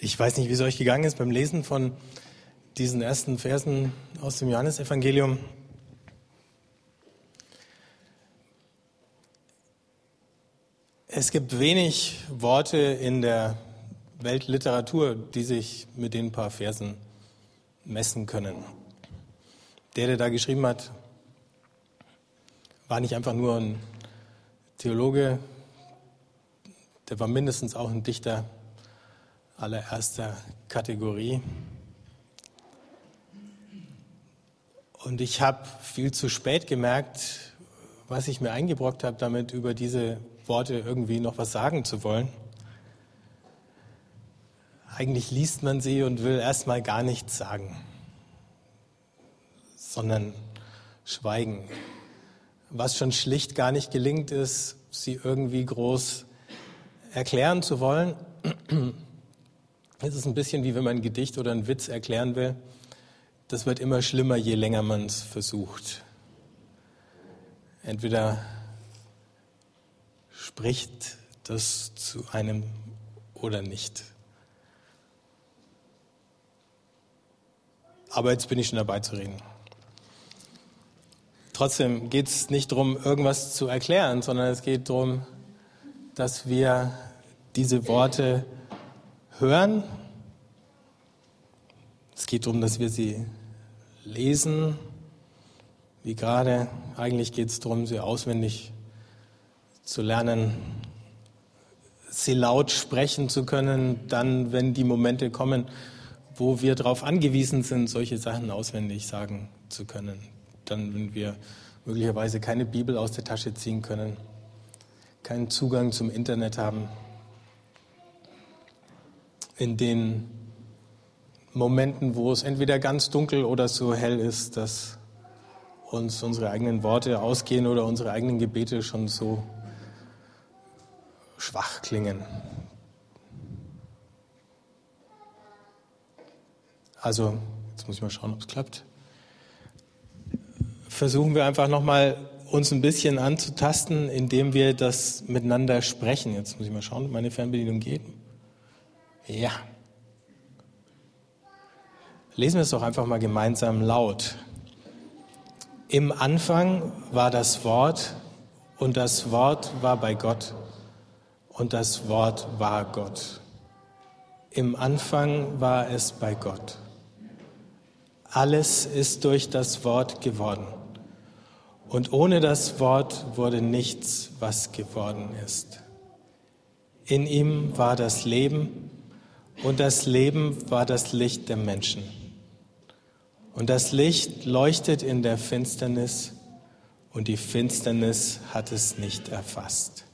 Ich weiß nicht, wie es euch gegangen ist beim Lesen von diesen ersten Versen aus dem Johannesevangelium. Es gibt wenig Worte in der Weltliteratur, die sich mit den paar Versen messen können. Der, der da geschrieben hat, war nicht einfach nur ein Theologe, der war mindestens auch ein Dichter allererster Kategorie. Und ich habe viel zu spät gemerkt, was ich mir eingebrockt habe, damit über diese Worte irgendwie noch was sagen zu wollen. Eigentlich liest man sie und will erstmal gar nichts sagen, sondern schweigen. Was schon schlicht gar nicht gelingt, ist, sie irgendwie groß erklären zu wollen. Es ist ein bisschen wie wenn man ein Gedicht oder einen Witz erklären will. Das wird immer schlimmer, je länger man es versucht. Entweder spricht das zu einem oder nicht. Aber jetzt bin ich schon dabei zu reden. Trotzdem geht es nicht darum, irgendwas zu erklären, sondern es geht darum, dass wir diese Worte hören. Es geht darum, dass wir sie lesen, wie gerade. Eigentlich geht es darum, sie auswendig zu lernen, sie laut sprechen zu können, dann, wenn die Momente kommen, wo wir darauf angewiesen sind, solche Sachen auswendig sagen zu können. Dann, wenn wir möglicherweise keine Bibel aus der Tasche ziehen können, keinen Zugang zum Internet haben in den Momenten, wo es entweder ganz dunkel oder so hell ist, dass uns unsere eigenen Worte ausgehen oder unsere eigenen Gebete schon so schwach klingen. Also, jetzt muss ich mal schauen, ob es klappt. Versuchen wir einfach nochmal uns ein bisschen anzutasten, indem wir das miteinander sprechen. Jetzt muss ich mal schauen, ob meine Fernbedienung geht. Ja. Lesen wir es doch einfach mal gemeinsam laut. Im Anfang war das Wort und das Wort war bei Gott und das Wort war Gott. Im Anfang war es bei Gott. Alles ist durch das Wort geworden. Und ohne das Wort wurde nichts, was geworden ist. In ihm war das Leben und das Leben war das Licht der Menschen. Und das Licht leuchtet in der Finsternis und die Finsternis hat es nicht erfasst.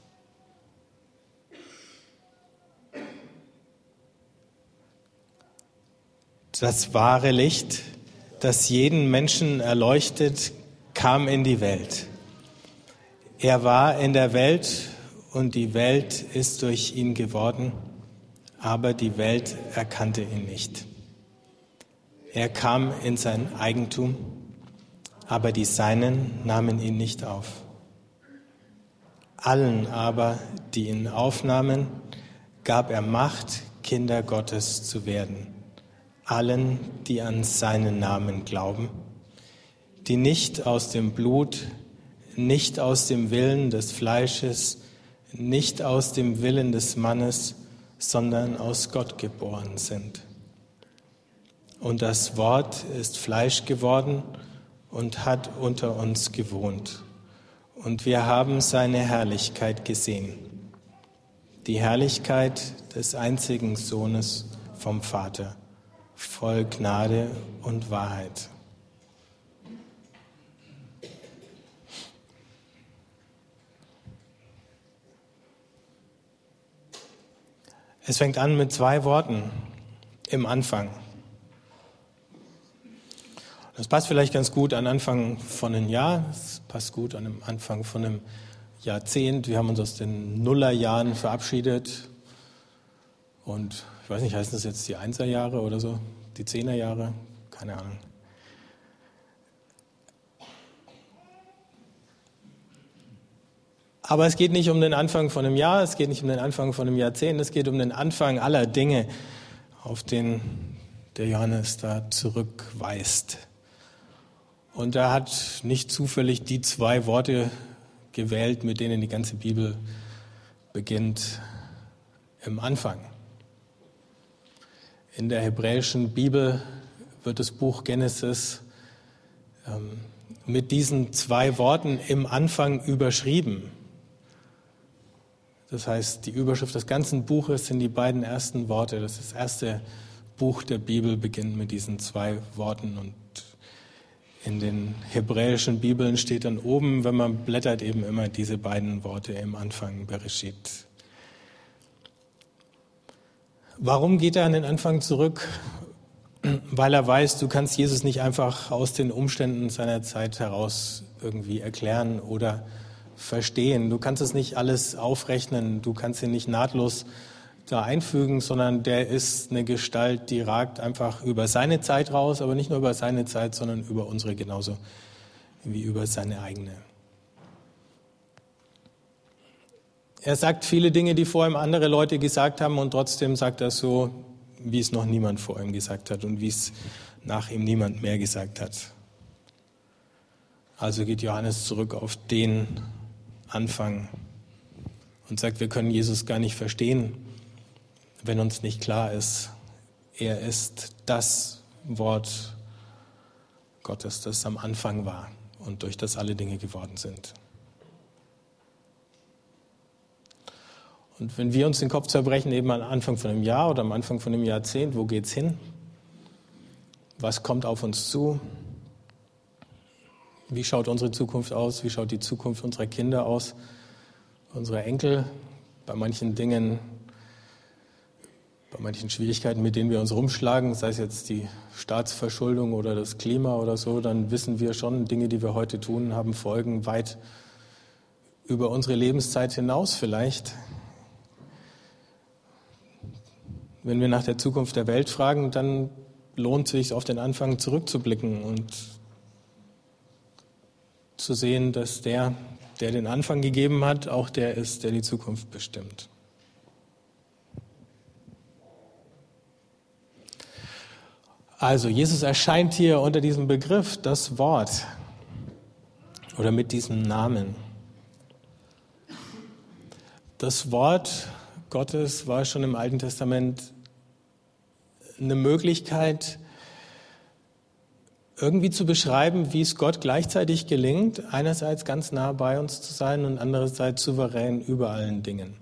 Das wahre Licht, das jeden Menschen erleuchtet, kam in die Welt. Er war in der Welt und die Welt ist durch ihn geworden aber die Welt erkannte ihn nicht. Er kam in sein Eigentum, aber die Seinen nahmen ihn nicht auf. Allen aber, die ihn aufnahmen, gab er Macht, Kinder Gottes zu werden. Allen, die an seinen Namen glauben, die nicht aus dem Blut, nicht aus dem Willen des Fleisches, nicht aus dem Willen des Mannes, sondern aus Gott geboren sind. Und das Wort ist Fleisch geworden und hat unter uns gewohnt. Und wir haben seine Herrlichkeit gesehen. Die Herrlichkeit des einzigen Sohnes vom Vater, voll Gnade und Wahrheit. Es fängt an mit zwei Worten im Anfang. Das passt vielleicht ganz gut an Anfang von einem Jahr, es passt gut an dem Anfang von einem Jahrzehnt. Wir haben uns aus den Nullerjahren verabschiedet und ich weiß nicht, heißen das jetzt die Einserjahre oder so, die Zehnerjahre, keine Ahnung. Aber es geht nicht um den Anfang von einem Jahr, es geht nicht um den Anfang von einem Jahrzehnt, es geht um den Anfang aller Dinge. auf den der Johannes da zurückweist. Und er hat nicht zufällig die zwei Worte gewählt, mit denen die ganze Bibel beginnt im Anfang. In der hebräischen Bibel wird das Buch Genesis ähm, mit diesen zwei Worten im Anfang überschrieben. Das heißt, die Überschrift des ganzen Buches sind die beiden ersten Worte. Das, das erste Buch der Bibel beginnt mit diesen zwei Worten und in den hebräischen Bibeln steht dann oben, wenn man blättert, eben immer diese beiden Worte im Anfang Bereshit. Warum geht er an den Anfang zurück? Weil er weiß, du kannst Jesus nicht einfach aus den Umständen seiner Zeit heraus irgendwie erklären oder verstehen. Du kannst es nicht alles aufrechnen, du kannst ihn nicht nahtlos da einfügen, sondern der ist eine Gestalt, die ragt einfach über seine Zeit raus, aber nicht nur über seine Zeit, sondern über unsere genauso wie über seine eigene. Er sagt viele Dinge, die vor ihm andere Leute gesagt haben und trotzdem sagt er so, wie es noch niemand vor ihm gesagt hat und wie es nach ihm niemand mehr gesagt hat. Also geht Johannes zurück auf den Anfang und sagt, wir können Jesus gar nicht verstehen, wenn uns nicht klar ist, er ist das Wort Gottes, das am Anfang war und durch das alle Dinge geworden sind. Und wenn wir uns den Kopf zerbrechen, eben am Anfang von einem Jahr oder am Anfang von einem Jahrzehnt, wo geht's hin? Was kommt auf uns zu? Wie schaut unsere Zukunft aus? Wie schaut die Zukunft unserer Kinder aus? Unserer Enkel? Bei manchen Dingen, bei manchen Schwierigkeiten, mit denen wir uns rumschlagen, sei es jetzt die Staatsverschuldung oder das Klima oder so, dann wissen wir schon, Dinge, die wir heute tun, haben Folgen weit über unsere Lebenszeit hinaus vielleicht. Wenn wir nach der Zukunft der Welt fragen, dann lohnt es sich, auf den Anfang zurückzublicken und zu sehen, dass der, der den Anfang gegeben hat, auch der ist, der die Zukunft bestimmt. Also, Jesus erscheint hier unter diesem Begriff, das Wort, oder mit diesem Namen. Das Wort Gottes war schon im Alten Testament eine Möglichkeit, irgendwie zu beschreiben, wie es Gott gleichzeitig gelingt, einerseits ganz nah bei uns zu sein und andererseits souverän über allen Dingen.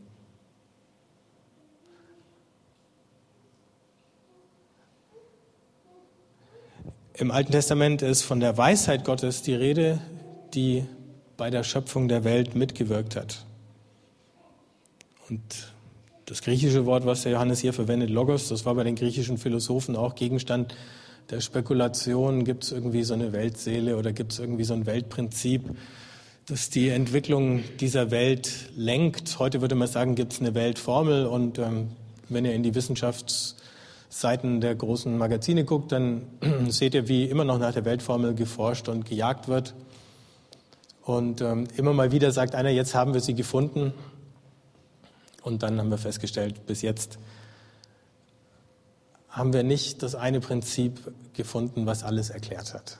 Im Alten Testament ist von der Weisheit Gottes die Rede, die bei der Schöpfung der Welt mitgewirkt hat. Und das griechische Wort, was der Johannes hier verwendet, Logos, das war bei den griechischen Philosophen auch Gegenstand der Spekulation. Gibt es irgendwie so eine Weltseele oder gibt es irgendwie so ein Weltprinzip, das die Entwicklung dieser Welt lenkt? Heute würde man sagen, gibt es eine Weltformel und ähm, wenn ihr in die Wissenschaftsseiten der großen Magazine guckt, dann seht ihr, wie immer noch nach der Weltformel geforscht und gejagt wird. Und ähm, immer mal wieder sagt einer, jetzt haben wir sie gefunden. Und dann haben wir festgestellt, bis jetzt haben wir nicht das eine Prinzip gefunden, was alles erklärt hat.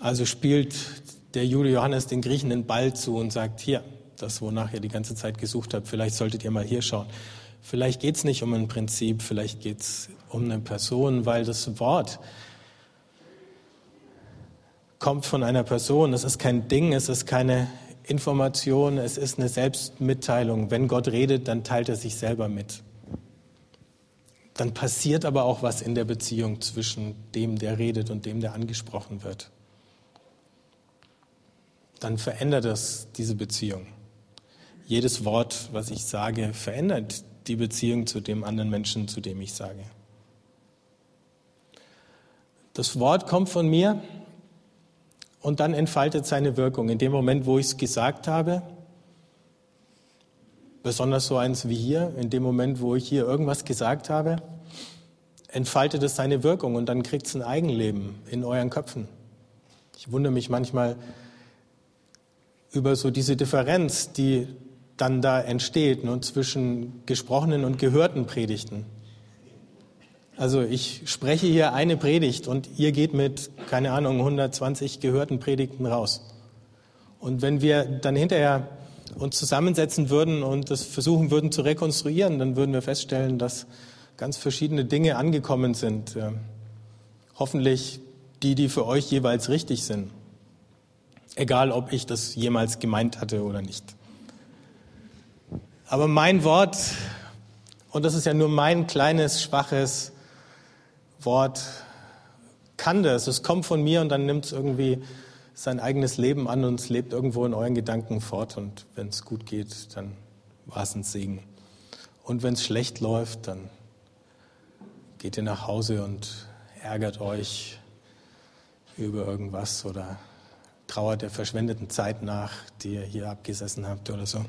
Also spielt der Jude Johannes den Griechen den Ball zu und sagt, hier, das, wonach ihr die ganze Zeit gesucht habt, vielleicht solltet ihr mal hier schauen. Vielleicht geht es nicht um ein Prinzip, vielleicht geht es um eine Person, weil das Wort, kommt von einer Person. Es ist kein Ding, es ist keine Information, es ist eine Selbstmitteilung. Wenn Gott redet, dann teilt er sich selber mit. Dann passiert aber auch was in der Beziehung zwischen dem, der redet und dem, der angesprochen wird. Dann verändert das diese Beziehung. Jedes Wort, was ich sage, verändert die Beziehung zu dem anderen Menschen, zu dem ich sage. Das Wort kommt von mir, und dann entfaltet seine Wirkung. In dem Moment, wo ich es gesagt habe, besonders so eins wie hier, in dem Moment, wo ich hier irgendwas gesagt habe, entfaltet es seine Wirkung und dann kriegt es ein Eigenleben in euren Köpfen. Ich wundere mich manchmal über so diese Differenz, die dann da entsteht, nur zwischen gesprochenen und gehörten Predigten. Also ich spreche hier eine Predigt und ihr geht mit, keine Ahnung, 120 gehörten Predigten raus. Und wenn wir dann hinterher uns zusammensetzen würden und das versuchen würden zu rekonstruieren, dann würden wir feststellen, dass ganz verschiedene Dinge angekommen sind. Hoffentlich die, die für euch jeweils richtig sind. Egal, ob ich das jemals gemeint hatte oder nicht. Aber mein Wort, und das ist ja nur mein kleines, schwaches Wort, kann das. Es kommt von mir und dann nimmt es irgendwie sein eigenes Leben an und es lebt irgendwo in euren Gedanken fort. Und wenn es gut geht, dann war es ein Segen. Und wenn es schlecht läuft, dann geht ihr nach Hause und ärgert euch über irgendwas oder trauert der verschwendeten Zeit nach, die ihr hier abgesessen habt oder so.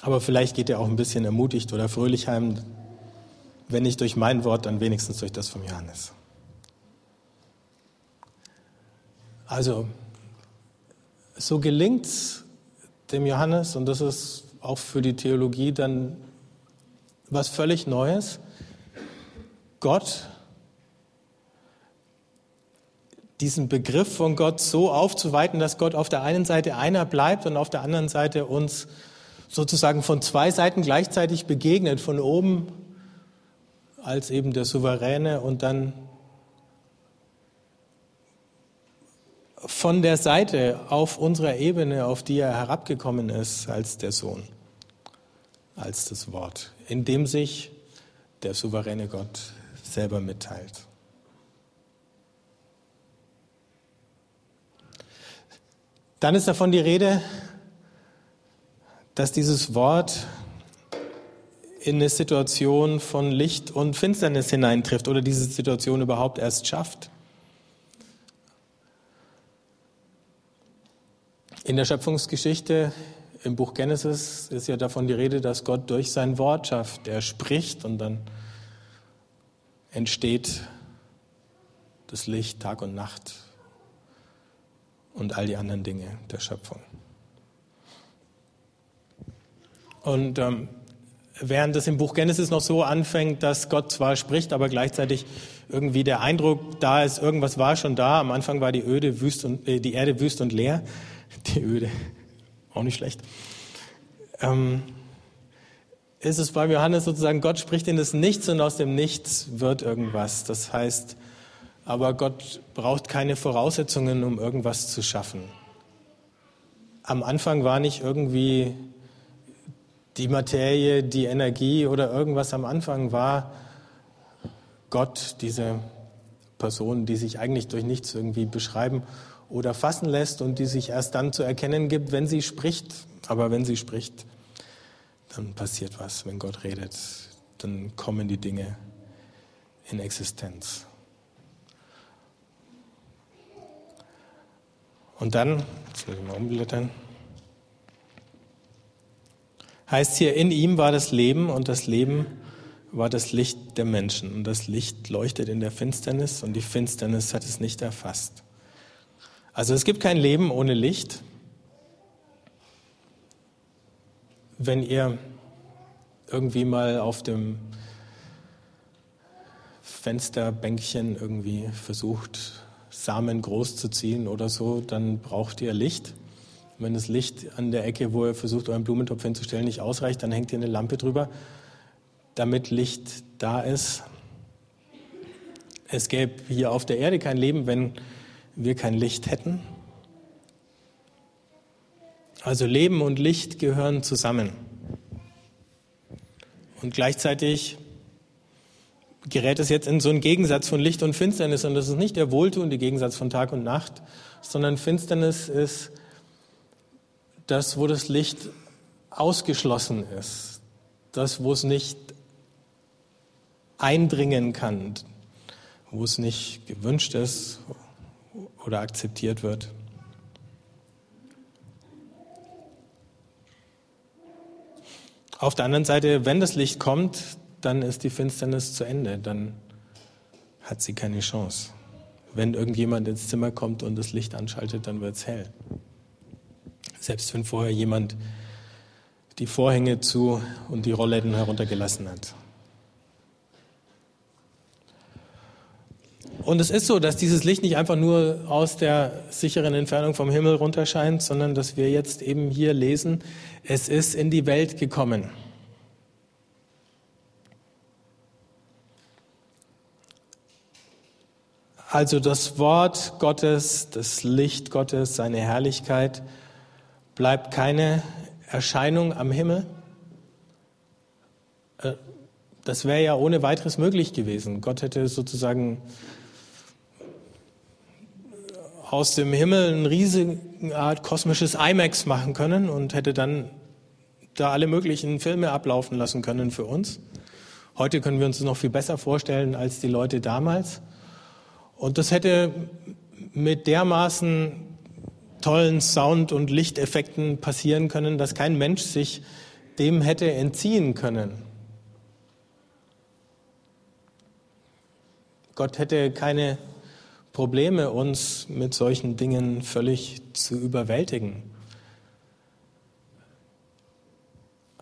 Aber vielleicht geht ihr auch ein bisschen ermutigt oder fröhlich heim, wenn nicht durch mein Wort, dann wenigstens durch das von Johannes. Also, so gelingt es dem Johannes, und das ist auch für die Theologie dann was völlig Neues, Gott diesen Begriff von Gott so aufzuweiten, dass Gott auf der einen Seite einer bleibt und auf der anderen Seite uns sozusagen von zwei Seiten gleichzeitig begegnet, von oben als eben der Souveräne und dann von der Seite auf unserer Ebene, auf die er herabgekommen ist, als der Sohn, als das Wort, in dem sich der souveräne Gott selber mitteilt. Dann ist davon die Rede, dass dieses Wort in eine Situation von Licht und Finsternis hineintrifft oder diese Situation überhaupt erst schafft. In der Schöpfungsgeschichte im Buch Genesis ist ja davon die Rede, dass Gott durch sein Wort schafft. Er spricht und dann entsteht das Licht Tag und Nacht und all die anderen Dinge der Schöpfung. Und ähm, während es im Buch Genesis noch so anfängt, dass Gott zwar spricht, aber gleichzeitig irgendwie der Eindruck da ist, irgendwas war schon da. Am Anfang war die Öde wüst und äh, die Erde wüst und leer. Die Öde, auch nicht schlecht. Ähm, ist es beim Johannes sozusagen, Gott spricht in das Nichts und aus dem Nichts wird irgendwas. Das heißt, aber Gott braucht keine Voraussetzungen, um irgendwas zu schaffen. Am Anfang war nicht irgendwie die Materie, die Energie oder irgendwas am Anfang war Gott, diese Person, die sich eigentlich durch nichts irgendwie beschreiben oder fassen lässt und die sich erst dann zu erkennen gibt, wenn sie spricht. Aber wenn sie spricht, dann passiert was. Wenn Gott redet, dann kommen die Dinge in Existenz. Und dann, jetzt muss ich mal umblättern, heißt hier, in ihm war das Leben und das Leben war das Licht der Menschen. Und das Licht leuchtet in der Finsternis und die Finsternis hat es nicht erfasst. Also es gibt kein Leben ohne Licht. Wenn ihr irgendwie mal auf dem Fensterbänkchen irgendwie versucht, Samen groß zu ziehen oder so, dann braucht ihr Licht. Wenn das Licht an der Ecke, wo ihr versucht, euren Blumentopf hinzustellen, nicht ausreicht, dann hängt ihr eine Lampe drüber, damit Licht da ist. Es gäbe hier auf der Erde kein Leben, wenn wir kein Licht hätten. Also Leben und Licht gehören zusammen. Und gleichzeitig gerät es jetzt in so einen Gegensatz von Licht und Finsternis. Und das ist nicht der wohltuende Gegensatz von Tag und Nacht, sondern Finsternis ist das, wo das Licht ausgeschlossen ist. Das, wo es nicht eindringen kann, wo es nicht gewünscht ist oder akzeptiert wird. Auf der anderen Seite, wenn das Licht kommt, dann ist die Finsternis zu Ende, dann hat sie keine Chance. Wenn irgendjemand ins Zimmer kommt und das Licht anschaltet, dann wird es hell. Selbst wenn vorher jemand die Vorhänge zu und die Rollläden heruntergelassen hat. Und es ist so, dass dieses Licht nicht einfach nur aus der sicheren Entfernung vom Himmel runterscheint, sondern dass wir jetzt eben hier lesen, es ist in die Welt gekommen. Also das Wort Gottes, das Licht Gottes, seine Herrlichkeit bleibt keine Erscheinung am Himmel. Äh, das wäre ja ohne weiteres möglich gewesen. Gott hätte sozusagen aus dem Himmel eine riesige Art kosmisches IMAX machen können und hätte dann da alle möglichen Filme ablaufen lassen können für uns. Heute können wir uns das noch viel besser vorstellen als die Leute damals. Und das hätte mit dermaßen tollen Sound- und Lichteffekten passieren können, dass kein Mensch sich dem hätte entziehen können. Gott hätte keine Probleme, uns mit solchen Dingen völlig zu überwältigen.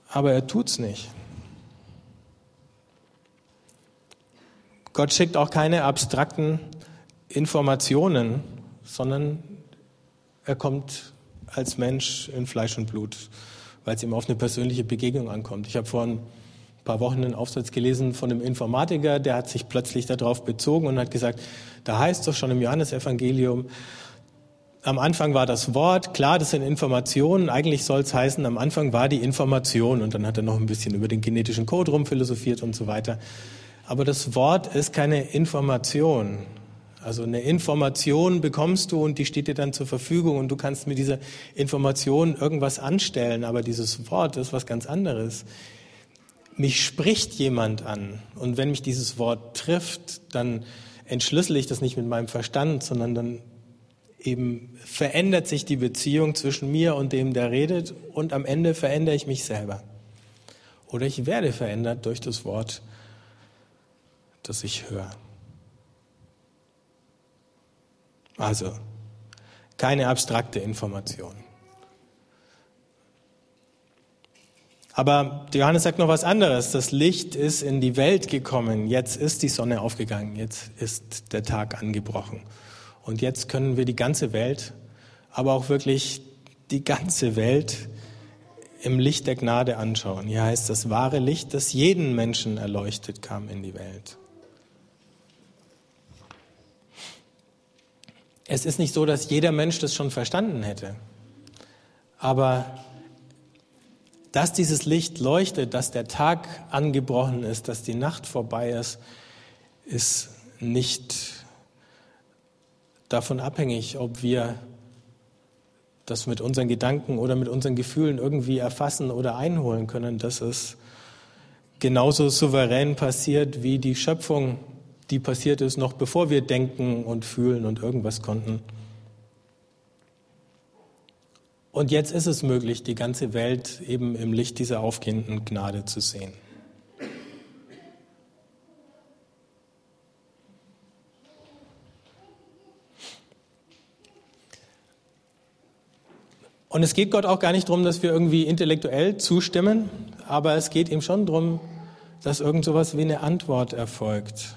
Aber er tut's nicht. Gott schickt auch keine abstrakten Informationen, sondern er kommt als Mensch in Fleisch und Blut, weil es ihm auf eine persönliche Begegnung ankommt. Ich habe vor ein paar Wochen einen Aufsatz gelesen von einem Informatiker, der hat sich plötzlich darauf bezogen und hat gesagt, da heißt es doch schon im Johannesevangelium, am Anfang war das Wort, klar, das sind Informationen, eigentlich soll es heißen, am Anfang war die Information und dann hat er noch ein bisschen über den genetischen Code rumphilosophiert und so weiter. Aber das Wort ist keine Information, also eine Information bekommst du und die steht dir dann zur Verfügung und du kannst mit dieser Information irgendwas anstellen, aber dieses Wort ist was ganz anderes. Mich spricht jemand an und wenn mich dieses Wort trifft, dann entschlüssel ich das nicht mit meinem Verstand, sondern dann eben verändert sich die Beziehung zwischen mir und dem, der redet und am Ende verändere ich mich selber. Oder ich werde verändert durch das Wort, das ich höre. Also keine abstrakte Information. Aber Johannes sagt noch was anderes. Das Licht ist in die Welt gekommen. Jetzt ist die Sonne aufgegangen. Jetzt ist der Tag angebrochen. Und jetzt können wir die ganze Welt, aber auch wirklich die ganze Welt im Licht der Gnade anschauen. Hier heißt das wahre Licht, das jeden Menschen erleuchtet, kam in die Welt. Es ist nicht so, dass jeder Mensch das schon verstanden hätte. Aber dass dieses Licht leuchtet, dass der Tag angebrochen ist, dass die Nacht vorbei ist, ist nicht davon abhängig, ob wir das mit unseren Gedanken oder mit unseren Gefühlen irgendwie erfassen oder einholen können. Das ist genauso souverän passiert wie die Schöpfung die passiert ist, noch bevor wir denken und fühlen und irgendwas konnten. Und jetzt ist es möglich, die ganze Welt eben im Licht dieser aufgehenden Gnade zu sehen. Und es geht Gott auch gar nicht darum, dass wir irgendwie intellektuell zustimmen, aber es geht ihm schon darum, dass irgend sowas wie eine Antwort erfolgt.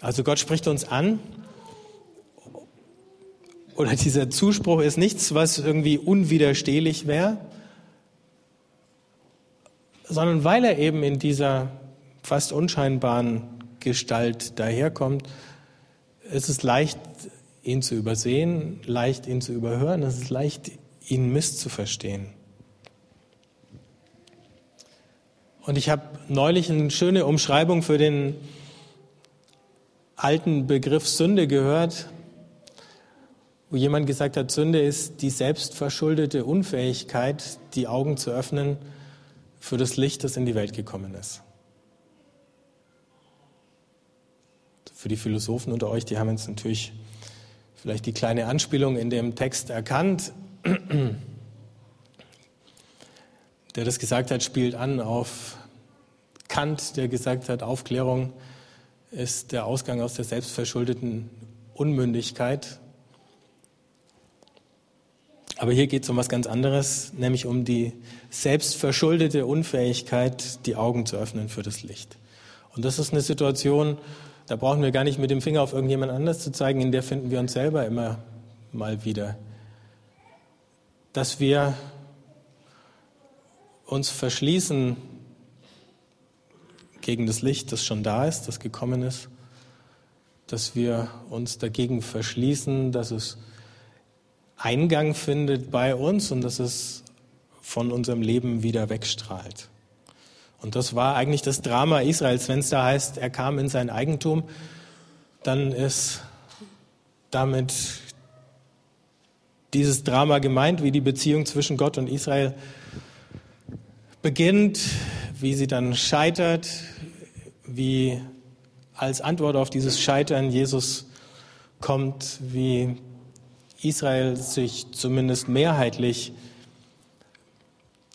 Also Gott spricht uns an. Oder dieser Zuspruch ist nichts, was irgendwie unwiderstehlich wäre, sondern weil er eben in dieser fast unscheinbaren Gestalt daherkommt, ist es leicht, ihn zu übersehen, leicht, ihn zu überhören, es ist leicht, ihn misszuverstehen. Und ich habe neulich eine schöne Umschreibung für den alten Begriff Sünde gehört, wo jemand gesagt hat, Sünde ist die selbstverschuldete Unfähigkeit, die Augen zu öffnen für das Licht, das in die Welt gekommen ist. Für die Philosophen unter euch, die haben jetzt natürlich vielleicht die kleine Anspielung in dem Text erkannt. Der das gesagt hat, spielt an auf Kant, der gesagt hat, Aufklärung ist der Ausgang aus der selbstverschuldeten Unmündigkeit. Aber hier geht es um was ganz anderes, nämlich um die selbstverschuldete Unfähigkeit, die Augen zu öffnen für das Licht. Und das ist eine Situation, da brauchen wir gar nicht mit dem Finger auf irgendjemand anders zu zeigen, in der finden wir uns selber immer mal wieder. Dass wir uns verschließen gegen das Licht, das schon da ist, das gekommen ist, dass wir uns dagegen verschließen, dass es Eingang findet bei uns und dass es von unserem Leben wieder wegstrahlt. Und das war eigentlich das Drama Israels. Wenn es da heißt, er kam in sein Eigentum, dann ist damit dieses Drama gemeint, wie die Beziehung zwischen Gott und Israel beginnt, wie sie dann scheitert, wie als Antwort auf dieses Scheitern Jesus kommt, wie Israel sich zumindest mehrheitlich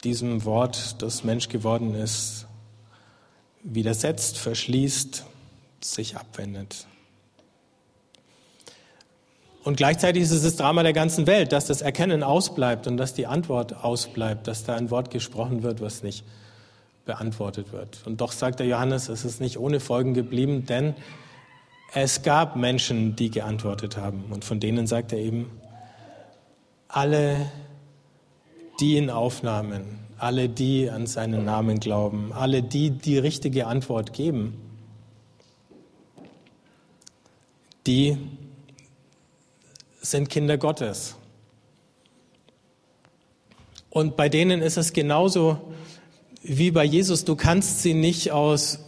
diesem Wort, das Mensch geworden ist, widersetzt, verschließt, sich abwendet. Und gleichzeitig ist es das Drama der ganzen Welt, dass das Erkennen ausbleibt und dass die Antwort ausbleibt, dass da ein Wort gesprochen wird, was nicht beantwortet wird. Und doch sagt der Johannes, es ist nicht ohne Folgen geblieben, denn es gab Menschen, die geantwortet haben. Und von denen sagt er eben, alle, die ihn aufnahmen, alle, die an seinen Namen glauben, alle, die die richtige Antwort geben, die sind Kinder Gottes. Und bei denen ist es genauso wie bei Jesus. Du kannst sie nicht aus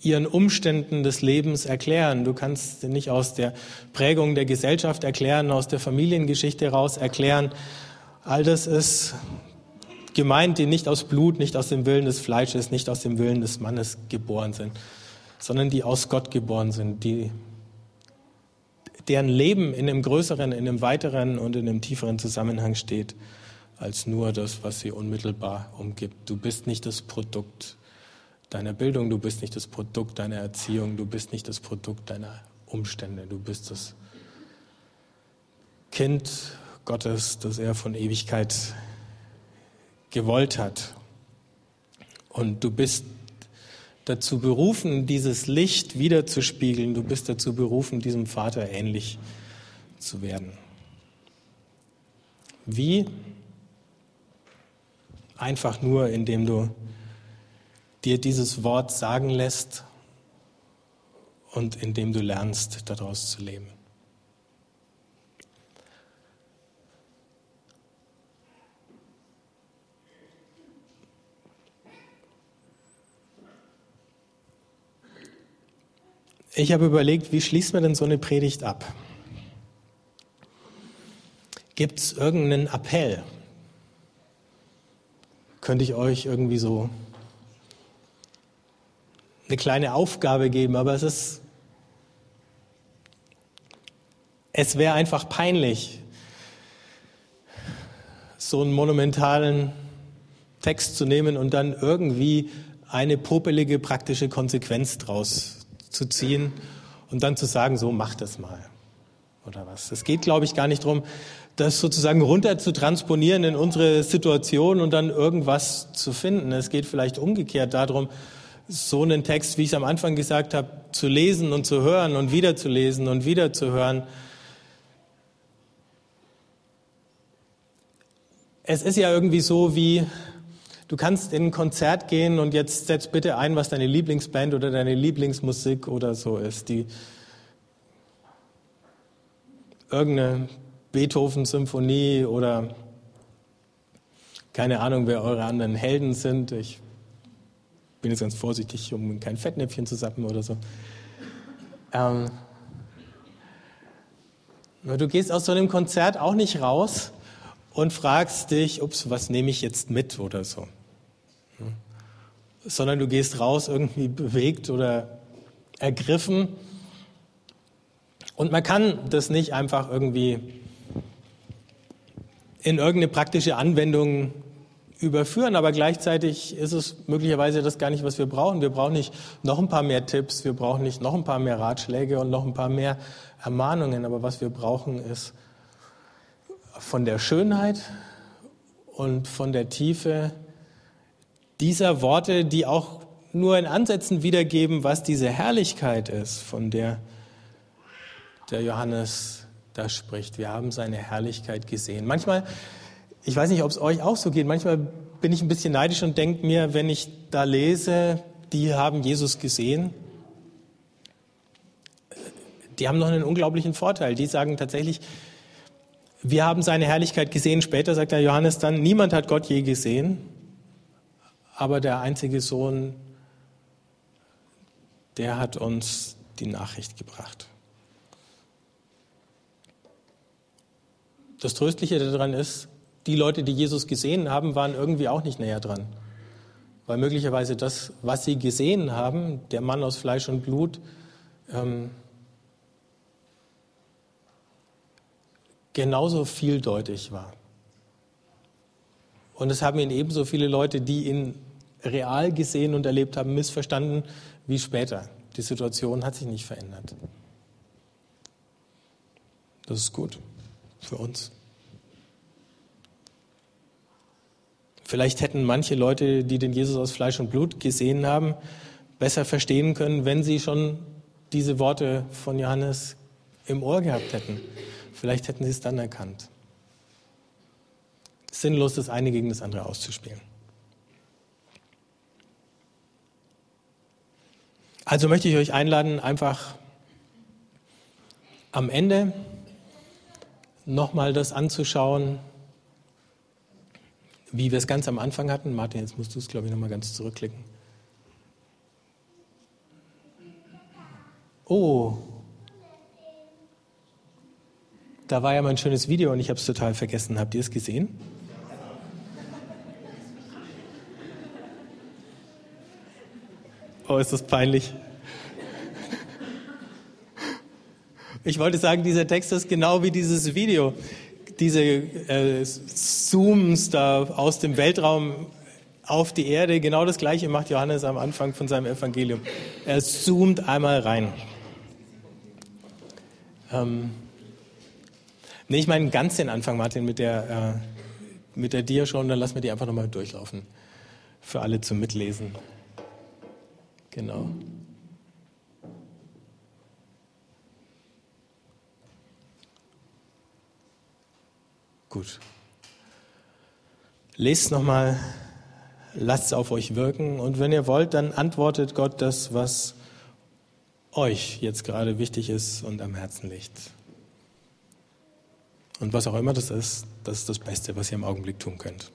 ihren Umständen des Lebens erklären. Du kannst sie nicht aus der Prägung der Gesellschaft erklären, aus der Familiengeschichte heraus erklären. All das ist gemeint, die nicht aus Blut, nicht aus dem Willen des Fleisches, nicht aus dem Willen des Mannes geboren sind, sondern die aus Gott geboren sind, die deren Leben in einem größeren, in einem weiteren und in einem tieferen Zusammenhang steht als nur das, was sie unmittelbar umgibt. Du bist nicht das Produkt deiner Bildung, du bist nicht das Produkt deiner Erziehung, du bist nicht das Produkt deiner Umstände, du bist das Kind Gottes, das er von Ewigkeit gewollt hat. Und du bist dazu berufen, dieses Licht wiederzuspiegeln. Du bist dazu berufen, diesem Vater ähnlich zu werden. Wie? Einfach nur, indem du dir dieses Wort sagen lässt und indem du lernst, daraus zu leben. Ich habe überlegt, wie schließt man denn so eine Predigt ab? Gibt es irgendeinen Appell? Könnte ich euch irgendwie so eine kleine Aufgabe geben, aber es ist, es wäre einfach peinlich, so einen monumentalen Text zu nehmen und dann irgendwie eine popelige praktische Konsequenz draus zu ziehen und dann zu sagen, so mach das mal oder was. Es geht, glaube ich, gar nicht darum, das sozusagen runter zu transponieren in unsere Situation und dann irgendwas zu finden. Es geht vielleicht umgekehrt darum, so einen Text, wie ich es am Anfang gesagt habe, zu lesen und zu hören und wieder zu lesen und wieder zu hören. Es ist ja irgendwie so wie Du kannst in ein Konzert gehen und jetzt setz bitte ein, was deine Lieblingsband oder deine Lieblingsmusik oder so ist. Die irgendeine Beethoven-Symphonie oder keine Ahnung, wer eure anderen Helden sind. Ich bin jetzt ganz vorsichtig, um kein Fettnäpfchen zu sappen oder so. Ähm, Du gehst aus so einem Konzert auch nicht raus und fragst dich, ups, was nehme ich jetzt mit oder so. Sondern du gehst raus irgendwie bewegt oder ergriffen. Und man kann das nicht einfach irgendwie in irgendeine praktische Anwendung überführen, aber gleichzeitig ist es möglicherweise das gar nicht, was wir brauchen. Wir brauchen nicht noch ein paar mehr Tipps, wir brauchen nicht noch ein paar mehr Ratschläge und noch ein paar mehr Ermahnungen, aber was wir brauchen ist von der Schönheit und von der Tiefe dieser Worte, die auch nur in Ansätzen wiedergeben, was diese Herrlichkeit ist, von der der Johannes da spricht. Wir haben seine Herrlichkeit gesehen. Manchmal ich weiß nicht, ob es euch auch so geht. Manchmal bin ich ein bisschen neidisch und denke mir, wenn ich da lese, die haben Jesus gesehen, die haben noch einen unglaublichen Vorteil. Die sagen tatsächlich, wir haben seine Herrlichkeit gesehen. Später sagt der Johannes dann, niemand hat Gott je gesehen, aber der einzige Sohn, der hat uns die Nachricht gebracht. Das Tröstliche daran ist, die Leute, die Jesus gesehen haben, waren irgendwie auch nicht näher dran. Weil möglicherweise das, was sie gesehen haben, der Mann aus Fleisch und Blut, ähm, genauso vieldeutig war. Und es haben ihn ebenso viele Leute, die ihn real gesehen und erlebt haben, missverstanden wie später. Die Situation hat sich nicht verändert. Das ist gut für uns. Vielleicht hätten manche Leute, die den Jesus aus Fleisch und Blut gesehen haben, besser verstehen können, wenn sie schon diese Worte von Johannes im Ohr gehabt hätten. Vielleicht hätten sie es dann erkannt. Sinnlos, das eine gegen das andere auszuspielen. Also möchte ich euch einladen, einfach am Ende nochmal das anzuschauen, wie wir es ganz am Anfang hatten. Martin, jetzt musst du es, glaube ich, nochmal ganz zurückklicken. Oh, da war ja mal ein schönes Video und ich habe es total vergessen. Habt ihr es gesehen? Oh, ist das peinlich. Ich wollte sagen, dieser Text ist genau wie dieses Video diese äh, Zooms da aus dem Weltraum auf die Erde, genau das Gleiche macht Johannes am Anfang von seinem Evangelium. Er zoomt einmal rein. Ähm, nee, ich meine ganz den Anfang, Martin, mit der, äh, mit der Dia schon, dann lassen wir die einfach nochmal durchlaufen. Für alle zum Mitlesen. Genau. Gut. Lest nochmal, lasst es auf euch wirken und wenn ihr wollt, dann antwortet Gott das, was euch jetzt gerade wichtig ist und am Herzen liegt. Und was auch immer das ist, das ist das Beste, was ihr im Augenblick tun könnt.